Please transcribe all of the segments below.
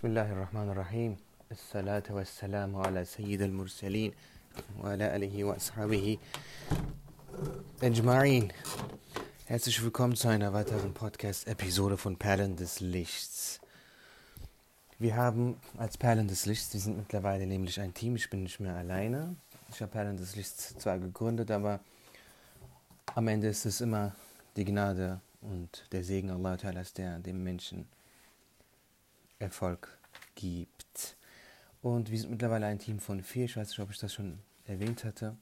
بسم الله الرحمن الرحيم الصلاة والسلام على سيد المرسلين وعلى آله وأصحابه أجمعين Herzlich willkommen zu einer weiteren Podcast-Episode von Perlen des Lichts. Wir haben als Perlen des Lichts, wir sind mittlerweile nämlich ein Team, ich bin nicht mehr alleine. Ich habe Perlen des Lichts zwar gegründet, aber am Ende ist es immer die Gnade und der Segen Allah, der dem Menschen Erfolg gibt. Und wir sind mittlerweile ein Team von vier. Ich weiß nicht, ob ich das schon erwähnt hatte.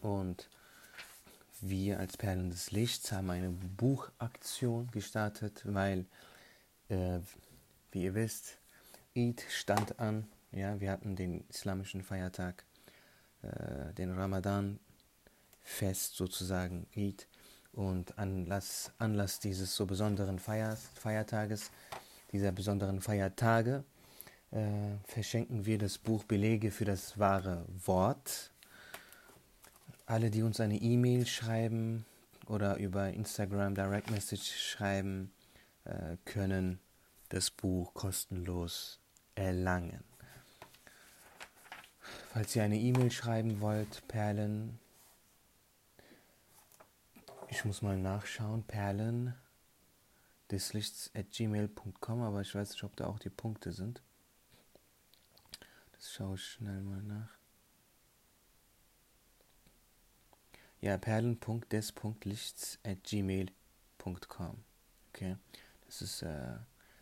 Und wir als Perlen des Lichts haben eine Buchaktion gestartet, weil, äh, wie ihr wisst, Eid stand an. Ja, wir hatten den islamischen Feiertag, äh, den Ramadan-Fest sozusagen, Eid. Und Anlass, Anlass dieses so besonderen Feiertages dieser besonderen Feiertage äh, verschenken wir das Buch Belege für das wahre Wort. Alle, die uns eine E-Mail schreiben oder über Instagram Direct Message schreiben, äh, können das Buch kostenlos erlangen. Falls ihr eine E-Mail schreiben wollt, Perlen, ich muss mal nachschauen, Perlen des Lichts at gmail.com, aber ich weiß nicht, ob da auch die Punkte sind. Das schaue ich schnell mal nach. Ja, perlen.des.lichts at gmail.com. Okay, das ist, äh,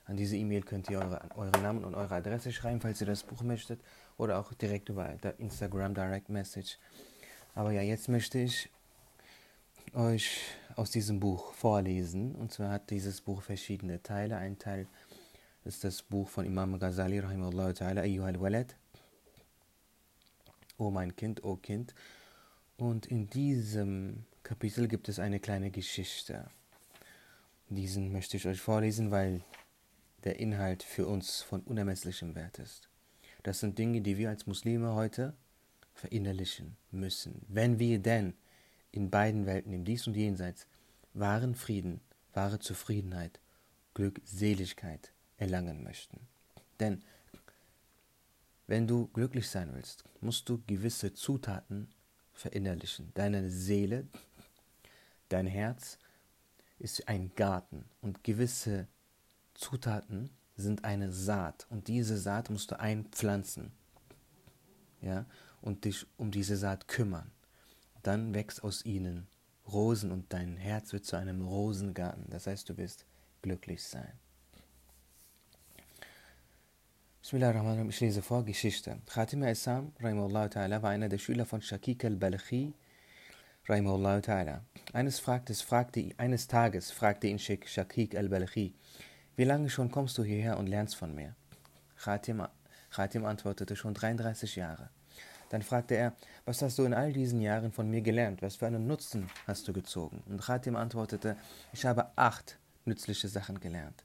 an diese E-Mail könnt ihr eure, eure Namen und eure Adresse schreiben, falls ihr das Buch möchtet, oder auch direkt über Instagram Direct Message. Aber ja, jetzt möchte ich euch aus diesem Buch vorlesen. Und zwar hat dieses Buch verschiedene Teile. Ein Teil ist das Buch von Imam Ghazali, rahimahullah ta'ala, Ayyuhal Walad. O mein Kind, O Kind. Und in diesem Kapitel gibt es eine kleine Geschichte. Diesen möchte ich euch vorlesen, weil der Inhalt für uns von unermesslichem Wert ist. Das sind Dinge, die wir als Muslime heute verinnerlichen müssen. Wenn wir denn in beiden Welten, im Dies und Jenseits, wahren Frieden, wahre Zufriedenheit, Glückseligkeit erlangen möchten. Denn wenn du glücklich sein willst, musst du gewisse Zutaten verinnerlichen. Deine Seele, dein Herz ist ein Garten und gewisse Zutaten sind eine Saat und diese Saat musst du einpflanzen. Ja, und dich um diese Saat kümmern dann wächst aus ihnen Rosen und dein Herz wird zu einem Rosengarten. Das heißt, du wirst glücklich sein. Bismillahirrahmanirrahim, ich lese vor Geschichte. Khatim al-Islam, ta'ala, war einer der Schüler von Shakik al-Balkhi, ta'ala. Eines, fragte, fragte, eines Tages fragte ihn Shakik al-Balkhi, wie lange schon kommst du hierher und lernst von mir? Khatim, Khatim antwortete, schon 33 Jahre. Dann fragte er, was hast du in all diesen Jahren von mir gelernt? Was für einen Nutzen hast du gezogen? Und Khatim antwortete, ich habe acht nützliche Sachen gelernt.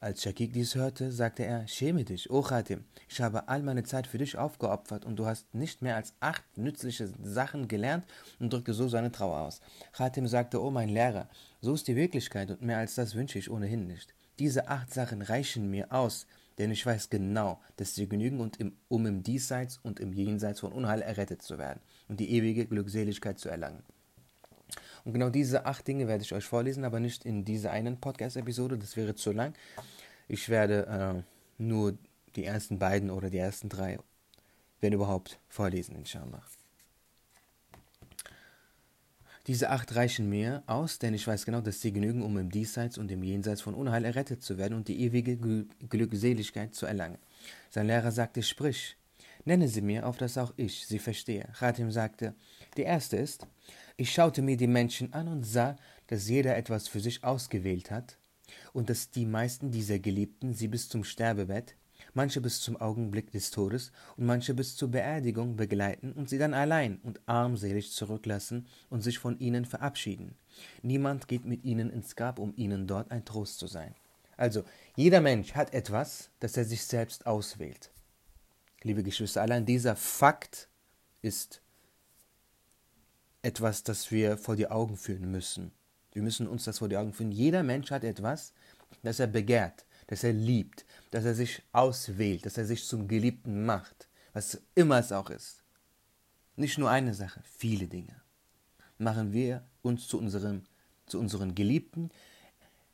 Als Shakik dies hörte, sagte er, schäme dich, O Khatim, ich habe all meine Zeit für dich aufgeopfert und du hast nicht mehr als acht nützliche Sachen gelernt und drückte so seine Trauer aus. Khatim sagte, O mein Lehrer, so ist die Wirklichkeit und mehr als das wünsche ich ohnehin nicht. Diese acht Sachen reichen mir aus, denn ich weiß genau, dass sie genügen, und im, um im Diesseits und im Jenseits von Unheil errettet zu werden und die ewige Glückseligkeit zu erlangen. Und genau diese acht Dinge werde ich euch vorlesen, aber nicht in dieser einen Podcast-Episode, das wäre zu lang. Ich werde äh, nur die ersten beiden oder die ersten drei, wenn überhaupt, vorlesen, inshallah. Diese acht reichen mir aus, denn ich weiß genau, dass sie genügen, um im Diesseits und im Jenseits von Unheil errettet zu werden und die ewige Glückseligkeit zu erlangen. Sein Lehrer sagte, sprich, nenne sie mir, auf dass auch ich sie verstehe. Khatim sagte, die erste ist, ich schaute mir die Menschen an und sah, dass jeder etwas für sich ausgewählt hat und dass die meisten dieser Geliebten sie bis zum Sterbebett manche bis zum Augenblick des Todes und manche bis zur Beerdigung begleiten und sie dann allein und armselig zurücklassen und sich von ihnen verabschieden. Niemand geht mit ihnen ins Grab, um ihnen dort ein Trost zu sein. Also, jeder Mensch hat etwas, das er sich selbst auswählt. Liebe Geschwister, allein dieser Fakt ist etwas, das wir vor die Augen führen müssen. Wir müssen uns das vor die Augen führen. Jeder Mensch hat etwas, das er begehrt, das er liebt, dass er sich auswählt, dass er sich zum Geliebten macht, was immer es auch ist. Nicht nur eine Sache, viele Dinge. Machen wir uns zu unserem, zu unseren Geliebten,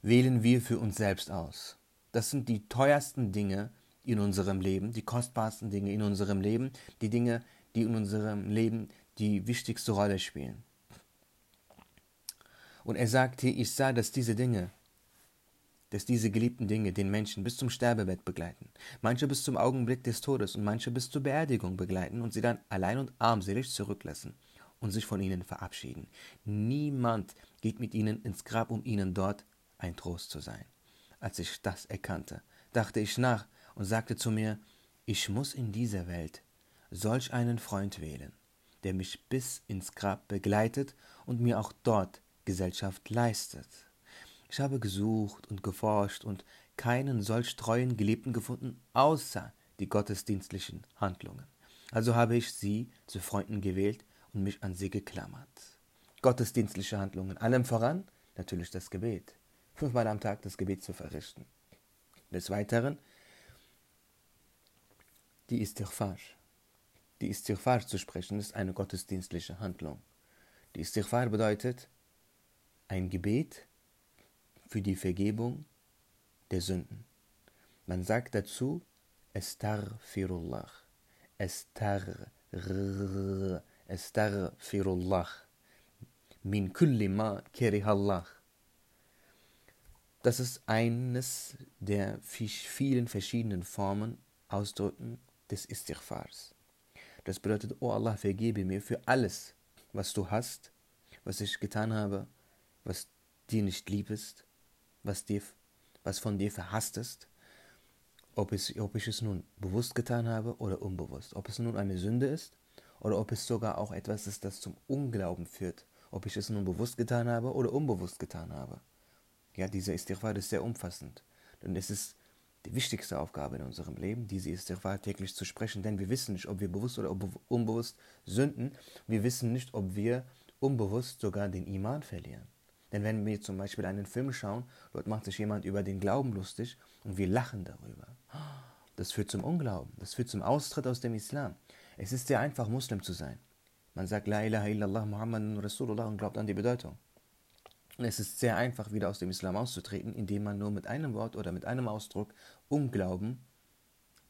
wählen wir für uns selbst aus. Das sind die teuersten Dinge in unserem Leben, die kostbarsten Dinge in unserem Leben, die Dinge, die in unserem Leben die wichtigste Rolle spielen. Und er sagte, ich sah, dass diese Dinge, dass diese geliebten Dinge den Menschen bis zum Sterbebett begleiten, manche bis zum Augenblick des Todes und manche bis zur Beerdigung begleiten und sie dann allein und armselig zurücklassen und sich von ihnen verabschieden. Niemand geht mit ihnen ins Grab, um ihnen dort ein Trost zu sein. Als ich das erkannte, dachte ich nach und sagte zu mir, ich muss in dieser Welt solch einen Freund wählen, der mich bis ins Grab begleitet und mir auch dort Gesellschaft leistet. Ich habe gesucht und geforscht und keinen solch treuen Geliebten gefunden, außer die gottesdienstlichen Handlungen. Also habe ich sie zu Freunden gewählt und mich an sie geklammert. Gottesdienstliche Handlungen, allem voran natürlich das Gebet. Fünfmal am Tag das Gebet zu verrichten. Des Weiteren die Istighfar. Die Istighfar zu sprechen ist eine gottesdienstliche Handlung. Die Istighfar bedeutet, ein Gebet für die Vergebung der Sünden. Man sagt dazu Estarfirullah. Estar, Estarfirullah. Min kulli ma kerihallah. Das ist eines der vielen verschiedenen Formen, Ausdrücken des Istighfars. Das bedeutet, oh Allah, vergebe mir für alles, was du hast, was ich getan habe, was dir nicht lieb ist, was, dir, was von dir verhasst ist, ob, es, ob ich es nun bewusst getan habe oder unbewusst, ob es nun eine Sünde ist oder ob es sogar auch etwas ist, das zum Unglauben führt, ob ich es nun bewusst getan habe oder unbewusst getan habe. Ja, dieser Istighfar ist sehr umfassend. Und es ist die wichtigste Aufgabe in unserem Leben, diese Istighfar täglich zu sprechen, denn wir wissen nicht, ob wir bewusst oder unbewusst sünden. Wir wissen nicht, ob wir unbewusst sogar den Iman verlieren. Denn wenn wir zum Beispiel einen Film schauen, dort macht sich jemand über den Glauben lustig und wir lachen darüber. Das führt zum Unglauben, das führt zum Austritt aus dem Islam. Es ist sehr einfach, Muslim zu sein. Man sagt La ilaha illallah Muhammadun Rasulullah und glaubt an die Bedeutung. Und es ist sehr einfach, wieder aus dem Islam auszutreten, indem man nur mit einem Wort oder mit einem Ausdruck Unglauben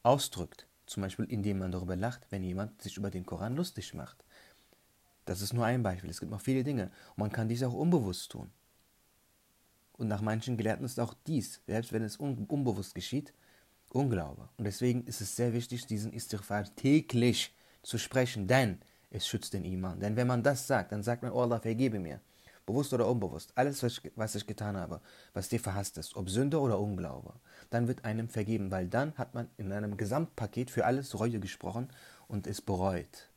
ausdrückt. Zum Beispiel, indem man darüber lacht, wenn jemand sich über den Koran lustig macht. Das ist nur ein Beispiel. Es gibt noch viele Dinge. Und man kann dies auch unbewusst tun. Und nach manchen Gelehrten ist auch dies, selbst wenn es un unbewusst geschieht, Unglaube. Und deswegen ist es sehr wichtig, diesen Istighfar täglich zu sprechen, denn es schützt den Iman. Denn wenn man das sagt, dann sagt man, oh Allah, vergebe mir. Bewusst oder unbewusst, alles, was ich getan habe, was dir verhasst ist, ob Sünde oder Unglaube, dann wird einem vergeben, weil dann hat man in einem Gesamtpaket für alles Reue gesprochen und es bereut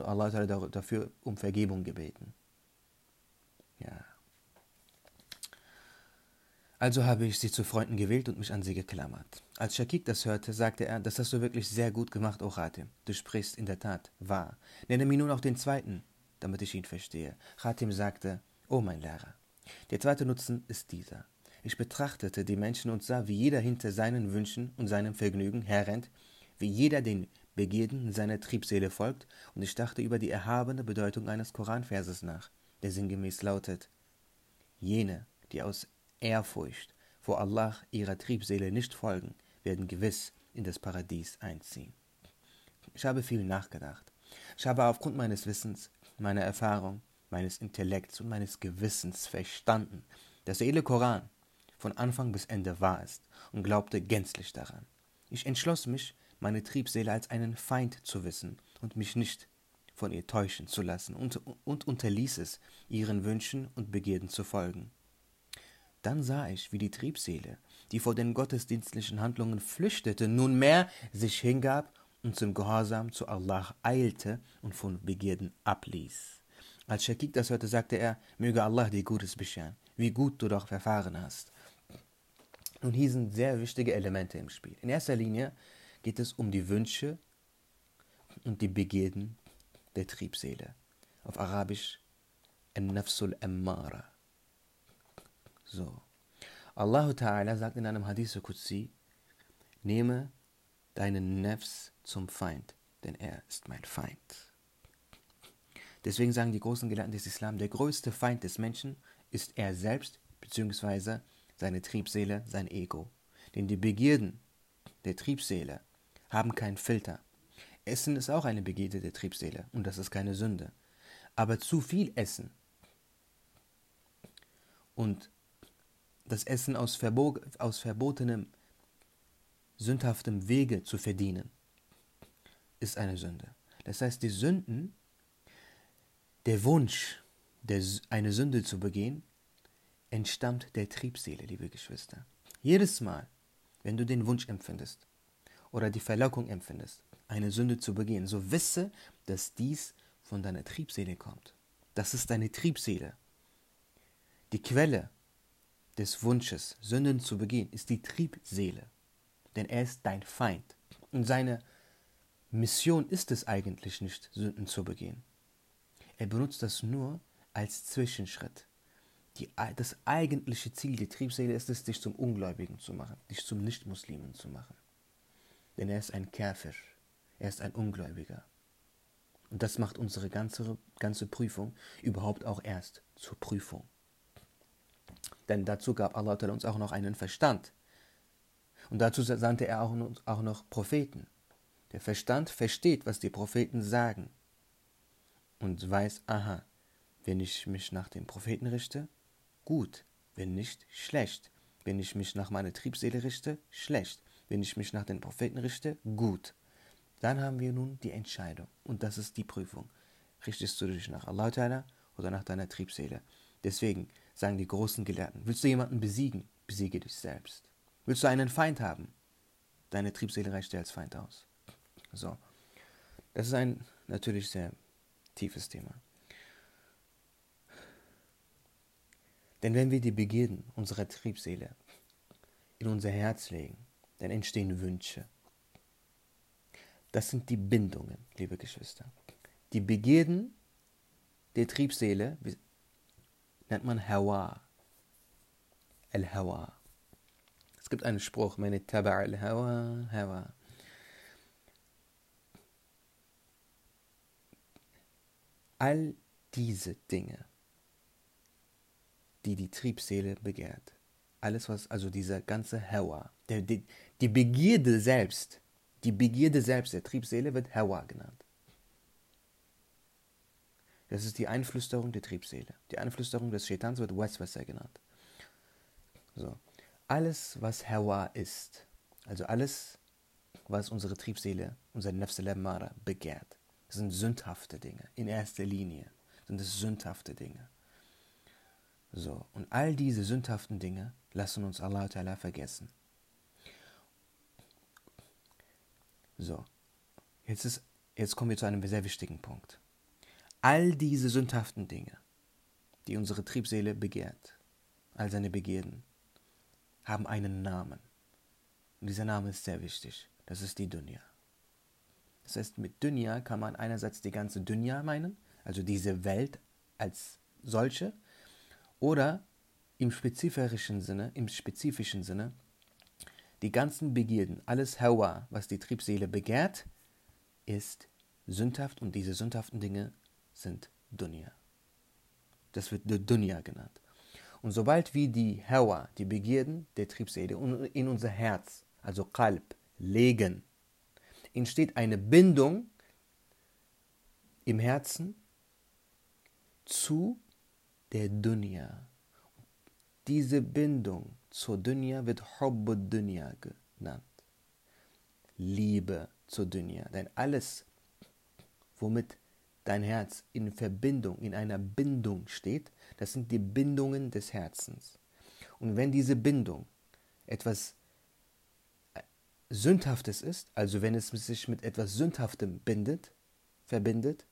und Allah hat dafür um Vergebung gebeten. Ja. Also habe ich sie zu Freunden gewählt und mich an sie geklammert. Als Shakik das hörte, sagte er, das hast du wirklich sehr gut gemacht, O Khatim. Du sprichst in der Tat wahr. Nenne mir nun auch den zweiten, damit ich ihn verstehe. Khatim sagte, O mein Lehrer, der zweite Nutzen ist dieser. Ich betrachtete die Menschen und sah, wie jeder hinter seinen Wünschen und seinem Vergnügen herrennt, wie jeder den Begierden seiner Triebseele folgt, und ich dachte über die erhabene Bedeutung eines Koranverses nach, der sinngemäß lautet: Jene, die aus Ehrfurcht vor Allah ihrer Triebseele nicht folgen, werden gewiss in das Paradies einziehen. Ich habe viel nachgedacht. Ich habe aufgrund meines Wissens, meiner Erfahrung, meines Intellekts und meines Gewissens verstanden, dass der edle Koran von Anfang bis Ende wahr ist und glaubte gänzlich daran. Ich entschloss mich, meine Triebseele als einen Feind zu wissen und mich nicht von ihr täuschen zu lassen und, und unterließ es, ihren Wünschen und Begierden zu folgen. Dann sah ich, wie die Triebseele, die vor den gottesdienstlichen Handlungen flüchtete, nunmehr sich hingab und zum Gehorsam zu Allah eilte und von Begierden abließ. Als Shakik das hörte, sagte er, möge Allah dir Gutes bescheren, wie gut du doch verfahren hast. Und hier sind sehr wichtige Elemente im Spiel. In erster Linie geht es um die Wünsche und die Begierden der Triebseele. Auf Arabisch Nafsul Ammara. So. Allah Ta'ala sagt in einem Hadith Qudsi, nehme deinen Nefs zum Feind, denn er ist mein Feind. Deswegen sagen die großen Gelehrten des Islam, der größte Feind des Menschen ist er selbst bzw. seine Triebseele, sein Ego. Denn die Begierden der Triebseele haben keinen Filter. Essen ist auch eine Begierde der Triebseele und das ist keine Sünde. Aber zu viel Essen und das Essen aus, Verbo aus verbotenem, sündhaftem Wege zu verdienen, ist eine Sünde. Das heißt, die Sünden, der Wunsch, der, eine Sünde zu begehen, entstammt der Triebseele, liebe Geschwister. Jedes Mal, wenn du den Wunsch empfindest oder die Verlockung empfindest, eine Sünde zu begehen, so wisse, dass dies von deiner Triebseele kommt. Das ist deine Triebseele. Die Quelle des Wunsches, Sünden zu begehen, ist die Triebseele. Denn er ist dein Feind. Und seine Mission ist es eigentlich nicht, Sünden zu begehen. Er benutzt das nur als Zwischenschritt. Die, das eigentliche Ziel der Triebseele ist es, dich zum Ungläubigen zu machen, dich zum Nichtmuslimen zu machen. Denn er ist ein Käfer, er ist ein Ungläubiger. Und das macht unsere ganze, ganze Prüfung überhaupt auch erst zur Prüfung. Denn dazu gab Allah uns auch noch einen Verstand. Und dazu sandte er auch, auch noch Propheten. Der Verstand versteht, was die Propheten sagen. Und weiß, aha, wenn ich mich nach den Propheten richte, gut. Wenn nicht, schlecht. Wenn ich mich nach meiner Triebseele richte, schlecht. Wenn ich mich nach den Propheten richte, gut. Dann haben wir nun die Entscheidung. Und das ist die Prüfung. Richtest du dich nach Allah oder nach deiner Triebseele? Deswegen sagen die großen Gelehrten, willst du jemanden besiegen, besiege dich selbst. Willst du einen Feind haben? Deine Triebseele reicht dir als Feind aus. So. Das ist ein natürlich sehr tiefes Thema. Denn wenn wir die Begierden unserer Triebseele in unser Herz legen, dann entstehen Wünsche. Das sind die Bindungen, liebe Geschwister. Die Begierden der Triebseele nennt man Hawa. Al-Hawa. Es gibt einen Spruch, meine Taba al-Hawa, Hawa. All diese Dinge, die die Triebseele begehrt, alles was, also dieser ganze Hawa, der, die, die Begierde selbst, die Begierde selbst der Triebseele wird Hawa genannt. Das ist die Einflüsterung der Triebseele. Die Einflüsterung des Shaitans wird Waswasa genannt. So. Alles, was Hawa ist, also alles, was unsere Triebseele, unser Nafs al begehrt, sind sündhafte Dinge. In erster Linie sind es sündhafte Dinge. So, und all diese sündhaften Dinge lassen uns Allah Ta'ala vergessen. So, jetzt, ist, jetzt kommen wir zu einem sehr wichtigen Punkt. All diese sündhaften Dinge, die unsere Triebseele begehrt, all seine Begierden, haben einen Namen. Und dieser Name ist sehr wichtig. Das ist die Dunya. Das heißt, mit Dunya kann man einerseits die ganze Dunya meinen, also diese Welt als solche, oder im spezifischen Sinne, im spezifischen Sinne, die ganzen Begierden, alles Hawa, was die Triebseele begehrt, ist sündhaft und diese sündhaften Dinge sind Dunya. Das wird Dunya genannt. Und sobald wir die Hawa, die Begierden der Triebseele in unser Herz, also Kalb, legen, entsteht eine Bindung im Herzen zu der Dunya. Diese Bindung zur Dunya wird Hubbud Dunya genannt. Liebe zur Dunya. Denn alles, womit dein Herz in Verbindung, in einer Bindung steht, das sind die Bindungen des Herzens. Und wenn diese Bindung etwas äh, Sündhaftes ist, also wenn es sich mit etwas Sündhaftem bindet, verbindet,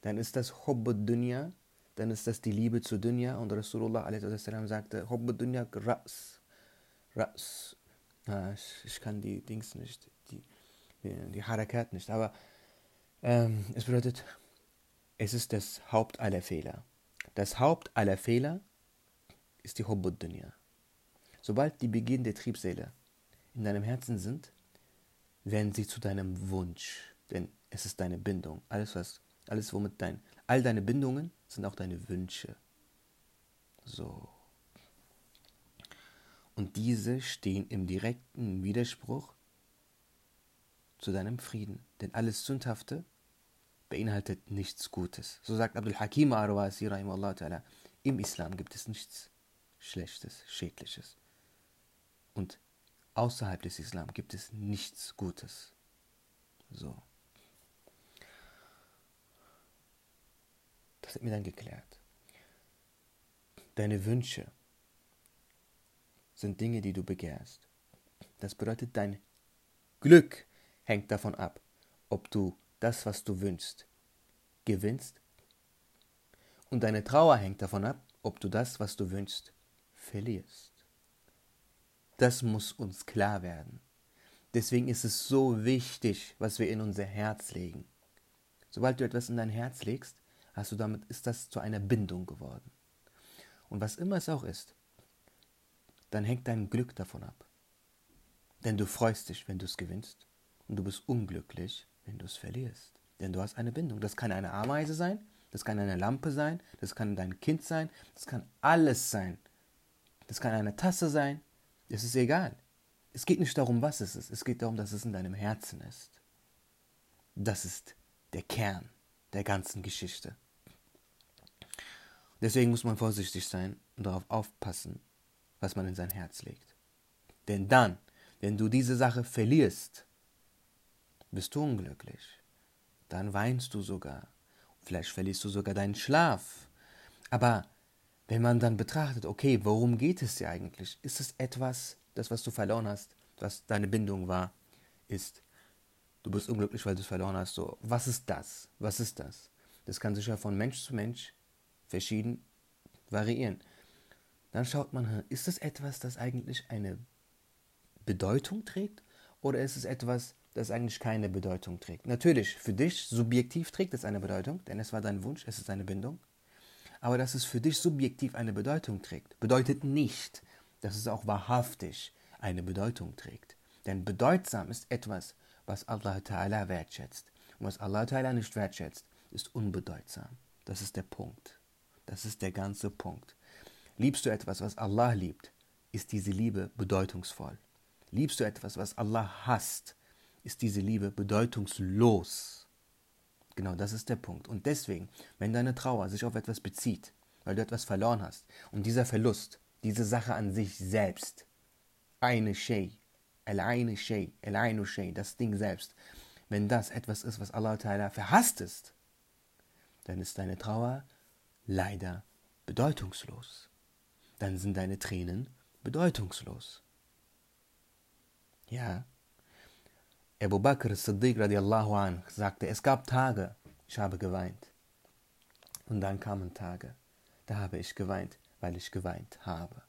dann ist das Hubbud Dunya, dann ist das die Liebe zu Dunya und Rasulullah a.s. sagte, Dunya Ras. Ras. Ah, ich kann die Dings nicht, die, die Harakat nicht, aber ähm, es bedeutet es ist das Haupt aller Fehler. Das Haupt aller Fehler ist die Hubbud Dunya. Sobald die Beginn der Triebseele in deinem Herzen sind, werden sie zu deinem Wunsch. Denn es ist deine Bindung. Alles, was, alles, womit dein, all deine Bindungen sind auch deine Wünsche. So. Und diese stehen im direkten Widerspruch zu deinem Frieden. Denn alles Sündhafte beinhaltet nichts Gutes. So sagt Abdul Hakim Arwasi, im Islam gibt es nichts Schlechtes, Schädliches. Und außerhalb des Islam gibt es nichts Gutes. So. Das hat mir dann geklärt. Deine Wünsche sind Dinge, die du begehrst. Das bedeutet, dein Glück hängt davon ab, ob du das, was du wünschst, gewinnst. Und deine Trauer hängt davon ab, ob du das, was du wünschst, verlierst. Das muss uns klar werden. Deswegen ist es so wichtig, was wir in unser Herz legen. Sobald du etwas in dein Herz legst, hast du damit, ist das zu einer Bindung geworden. Und was immer es auch ist, dann hängt dein Glück davon ab. Denn du freust dich, wenn du es gewinnst, und du bist unglücklich, wenn du es verlierst. Denn du hast eine Bindung. Das kann eine Ameise sein, das kann eine Lampe sein, das kann dein Kind sein, das kann alles sein. Das kann eine Tasse sein, es ist egal. Es geht nicht darum, was es ist, es geht darum, dass es in deinem Herzen ist. Das ist der Kern der ganzen Geschichte. Deswegen muss man vorsichtig sein und darauf aufpassen, was man in sein Herz legt. Denn dann, wenn du diese Sache verlierst, bist du unglücklich. Dann weinst du sogar. Vielleicht verlierst du sogar deinen Schlaf. Aber wenn man dann betrachtet, okay, worum geht es dir eigentlich? Ist es etwas, das, was du verloren hast, was deine Bindung war, ist, du bist unglücklich, weil du es verloren hast. So, was ist das? Was ist das? Das kann sich ja von Mensch zu Mensch verschieden variieren. Dann schaut man, ist es etwas, das eigentlich eine Bedeutung trägt? Oder ist es etwas, das eigentlich keine Bedeutung trägt? Natürlich, für dich subjektiv trägt es eine Bedeutung, denn es war dein Wunsch, es ist eine Bindung. Aber dass es für dich subjektiv eine Bedeutung trägt, bedeutet nicht, dass es auch wahrhaftig eine Bedeutung trägt. Denn bedeutsam ist etwas, was Allah Ta'ala wertschätzt. Und was Allah Ta'ala nicht wertschätzt, ist unbedeutsam. Das ist der Punkt. Das ist der ganze Punkt. Liebst du etwas, was Allah liebt, ist diese Liebe bedeutungsvoll. Liebst du etwas, was Allah hasst, ist diese Liebe bedeutungslos. Genau, das ist der Punkt. Und deswegen, wenn deine Trauer sich auf etwas bezieht, weil du etwas verloren hast, und dieser Verlust, diese Sache an sich selbst, eine Shay, al-Aine Shay, al-Ainu Shay, das Ding selbst, wenn das etwas ist, was Allah Ta'ala verhasst ist, dann ist deine Trauer leider bedeutungslos. Dann sind deine Tränen bedeutungslos. Ja. Abu Bakr Siddiq radiallahu anh sagte, es gab Tage, ich habe geweint. Und dann kamen Tage, da habe ich geweint, weil ich geweint habe.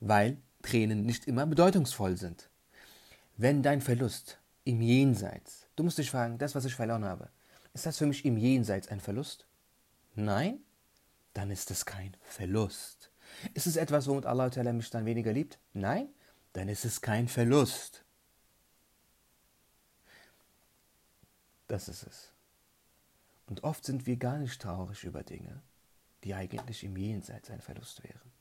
Weil Tränen nicht immer bedeutungsvoll sind. Wenn dein Verlust im Jenseits, du musst dich fragen, das, was ich verloren habe, ist das für mich im Jenseits ein Verlust? Nein? Dann ist es kein Verlust. Ist es etwas, womit Allah mich dann weniger liebt? Nein? Dann ist es kein Verlust. Das ist es. Und oft sind wir gar nicht traurig über Dinge, die eigentlich im Jenseits ein Verlust wären.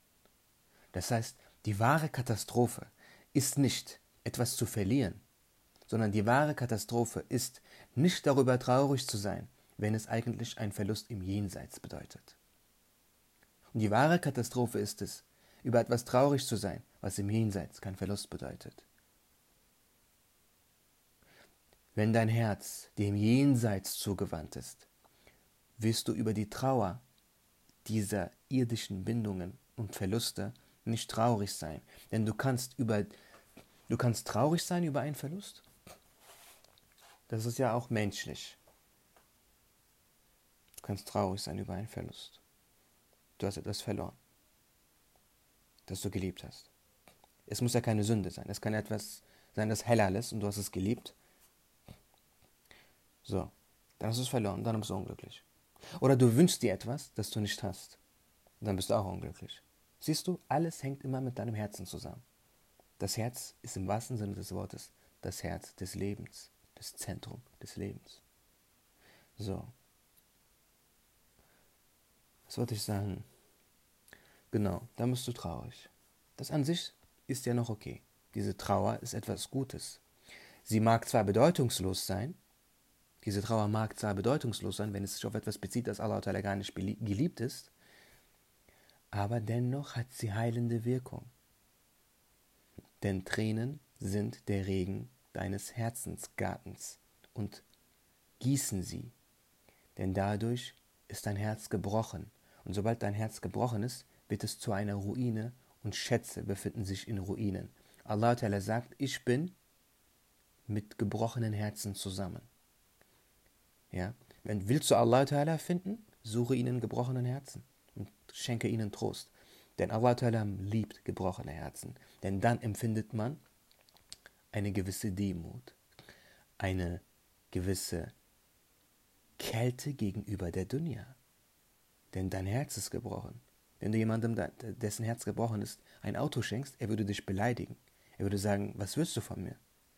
Das heißt, die wahre Katastrophe ist nicht etwas zu verlieren, sondern die wahre Katastrophe ist nicht darüber traurig zu sein, wenn es eigentlich ein Verlust im Jenseits bedeutet. Und die wahre Katastrophe ist es, über etwas traurig zu sein, was im Jenseits kein Verlust bedeutet. Wenn dein Herz dem Jenseits zugewandt ist, wirst du über die Trauer dieser irdischen Bindungen und Verluste nicht traurig sein, denn du kannst über du kannst traurig sein über einen Verlust. Das ist ja auch menschlich. Du kannst traurig sein über einen Verlust. Du hast etwas verloren, das du geliebt hast. Es muss ja keine Sünde sein. Es kann etwas sein, das heller ist und du hast es geliebt. So, dann hast du es verloren, dann bist du unglücklich. Oder du wünschst dir etwas, das du nicht hast. Dann bist du auch unglücklich. Siehst du, alles hängt immer mit deinem Herzen zusammen. Das Herz ist im wahrsten Sinne des Wortes das Herz des Lebens, das Zentrum des Lebens. So. Was wollte ich sagen? Genau, da bist du traurig. Das an sich ist ja noch okay. Diese Trauer ist etwas Gutes. Sie mag zwar bedeutungslos sein, diese Trauer mag zwar bedeutungslos sein, wenn es sich auf etwas bezieht, das Allah gar nicht geliebt ist, aber dennoch hat sie heilende Wirkung. Denn Tränen sind der Regen deines Herzensgartens und gießen sie, denn dadurch ist dein Herz gebrochen, und sobald dein Herz gebrochen ist, wird es zu einer Ruine und Schätze befinden sich in Ruinen. Allah sagt, ich bin mit gebrochenen Herzen zusammen. Ja? Wenn willst du Allah finden, suche ihnen gebrochenen Herzen und schenke ihnen Trost. Denn Allah Ta'ala liebt gebrochene Herzen. Denn dann empfindet man eine gewisse Demut, eine gewisse Kälte gegenüber der Dunya. Denn dein Herz ist gebrochen. Wenn du jemandem, dessen Herz gebrochen ist, ein Auto schenkst, er würde dich beleidigen. Er würde sagen, was willst du von mir?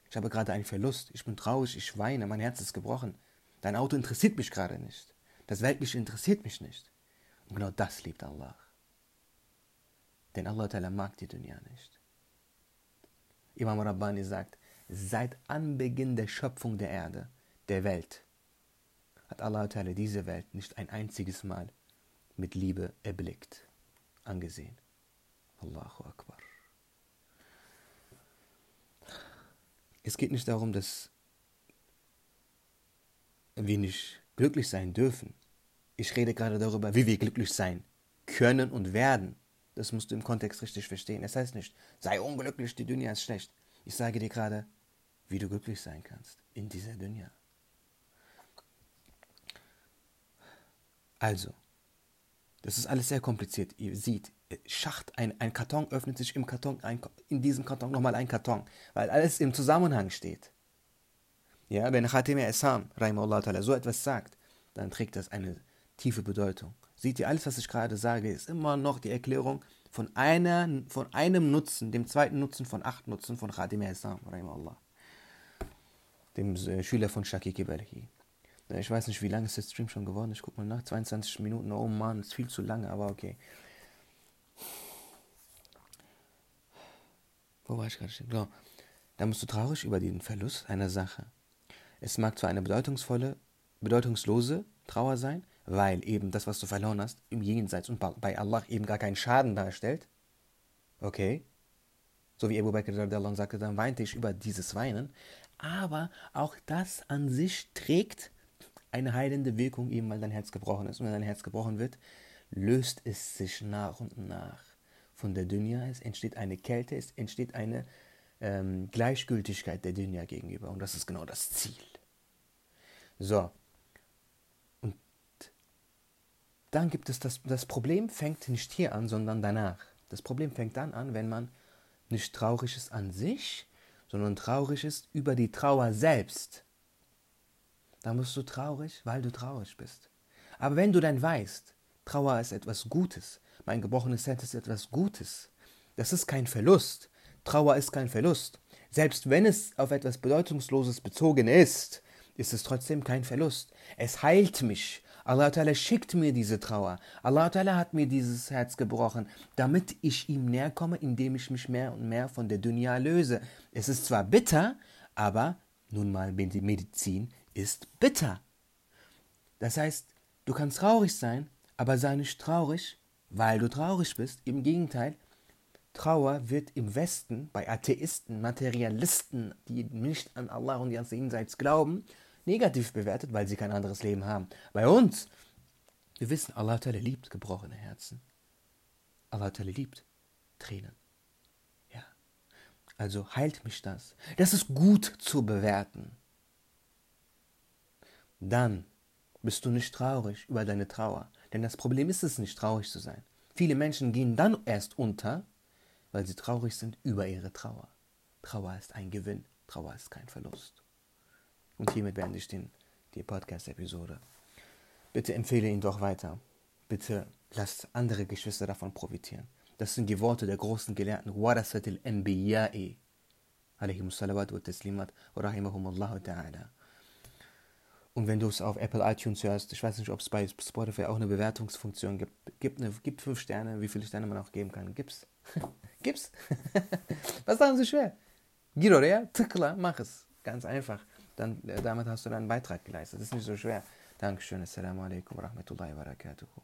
Ich habe gerade einen Verlust, ich bin traurig, ich weine, mein Herz ist gebrochen. Dein Auto interessiert mich gerade nicht. Das Weltliche interessiert mich nicht. Und genau das liebt Allah. Denn Allah mag die Dunya nicht. Imam Rabbani sagt, seit Anbeginn der Schöpfung der Erde, der Welt, hat Allah diese Welt nicht ein einziges Mal mit Liebe erblickt, angesehen. Allahu Akbar. Es geht nicht darum, dass wir nicht glücklich sein dürfen. Ich rede gerade darüber, wie wir glücklich sein können und werden. Das musst du im Kontext richtig verstehen. Es heißt nicht, sei unglücklich, die Dünja ist schlecht. Ich sage dir gerade, wie du glücklich sein kannst in dieser Dünja. Also, das ist alles sehr kompliziert. Ihr seht, Schacht, ein, ein Karton öffnet sich im Karton, ein, in diesem Karton nochmal ein Karton, weil alles im Zusammenhang steht. Ja, wenn Khatim Essam, Ta'ala, so etwas sagt, dann trägt das eine tiefe Bedeutung. Seht ihr, alles, was ich gerade sage, ist immer noch die Erklärung von, einer, von einem Nutzen, dem zweiten Nutzen von acht Nutzen von Khatim Essam, dem äh, Schüler von Shaki Kibalhi. Ich weiß nicht, wie lange ist der Stream schon geworden. Ich guck mal nach. 22 Minuten. Oh Mann, ist viel zu lange, aber okay. Wo war ich gerade stehen? Genau. Da musst du traurig über den Verlust einer Sache. Es mag zwar eine bedeutungsvolle, bedeutungslose Trauer sein, weil eben das, was du verloren hast, im Jenseits und bei Allah eben gar keinen Schaden darstellt. Okay? So wie Abu Bakr sagte, dann weinte ich über dieses Weinen. Aber auch das an sich trägt eine heilende Wirkung, eben weil dein Herz gebrochen ist. Und wenn dein Herz gebrochen wird, löst es sich nach und nach von der Dünja. Es entsteht eine Kälte, es entsteht eine ähm, Gleichgültigkeit der Dünja gegenüber. Und das ist genau das Ziel. So. Und dann gibt es das, das Problem fängt nicht hier an, sondern danach. Das Problem fängt dann an, wenn man nicht traurig ist an sich, sondern traurig ist über die Trauer selbst dann bist du traurig, weil du traurig bist. Aber wenn du dann weißt, Trauer ist etwas Gutes, mein gebrochenes Herz ist etwas Gutes, das ist kein Verlust. Trauer ist kein Verlust. Selbst wenn es auf etwas Bedeutungsloses bezogen ist, ist es trotzdem kein Verlust. Es heilt mich. Allah Ta'ala schickt mir diese Trauer. Allah Ta'ala hat mir dieses Herz gebrochen, damit ich ihm näher komme, indem ich mich mehr und mehr von der Dunya löse. Es ist zwar bitter, aber nun mal Medizin ist bitter. Das heißt, du kannst traurig sein, aber sei nicht traurig, weil du traurig bist. Im Gegenteil, Trauer wird im Westen bei Atheisten, Materialisten, die nicht an Allah und die ans Jenseits glauben, negativ bewertet, weil sie kein anderes Leben haben. Bei uns, wir wissen, Allah liebt gebrochene Herzen. Allah liebt Tränen. Ja. Also heilt mich das. Das ist gut zu bewerten dann bist du nicht traurig über deine Trauer. Denn das Problem ist es nicht, traurig zu sein. Viele Menschen gehen dann erst unter, weil sie traurig sind über ihre Trauer. Trauer ist ein Gewinn, Trauer ist kein Verlust. Und hiermit beende ich den, die Podcast-Episode. Bitte empfehle ihn doch weiter. Bitte lasst andere Geschwister davon profitieren. Das sind die Worte der großen Gelehrten. Warasatil Anbiya'i. Alayhimus wa taslimat wa ta'ala. Und wenn du es auf Apple iTunes hörst, ich weiß nicht, ob es bei Spotify auch eine Bewertungsfunktion gibt, gib, eine, gib fünf Sterne, wie viele Sterne man auch geben kann. Gib's. Gib's. Was daran so schwer? Geh oraya, tıkla, mach es. Ganz einfach. Dann, äh, damit hast du deinen Beitrag geleistet. Das ist nicht so schwer. Dankeschön. Assalamu alaikum wa rahmatullahi wa barakatuhu.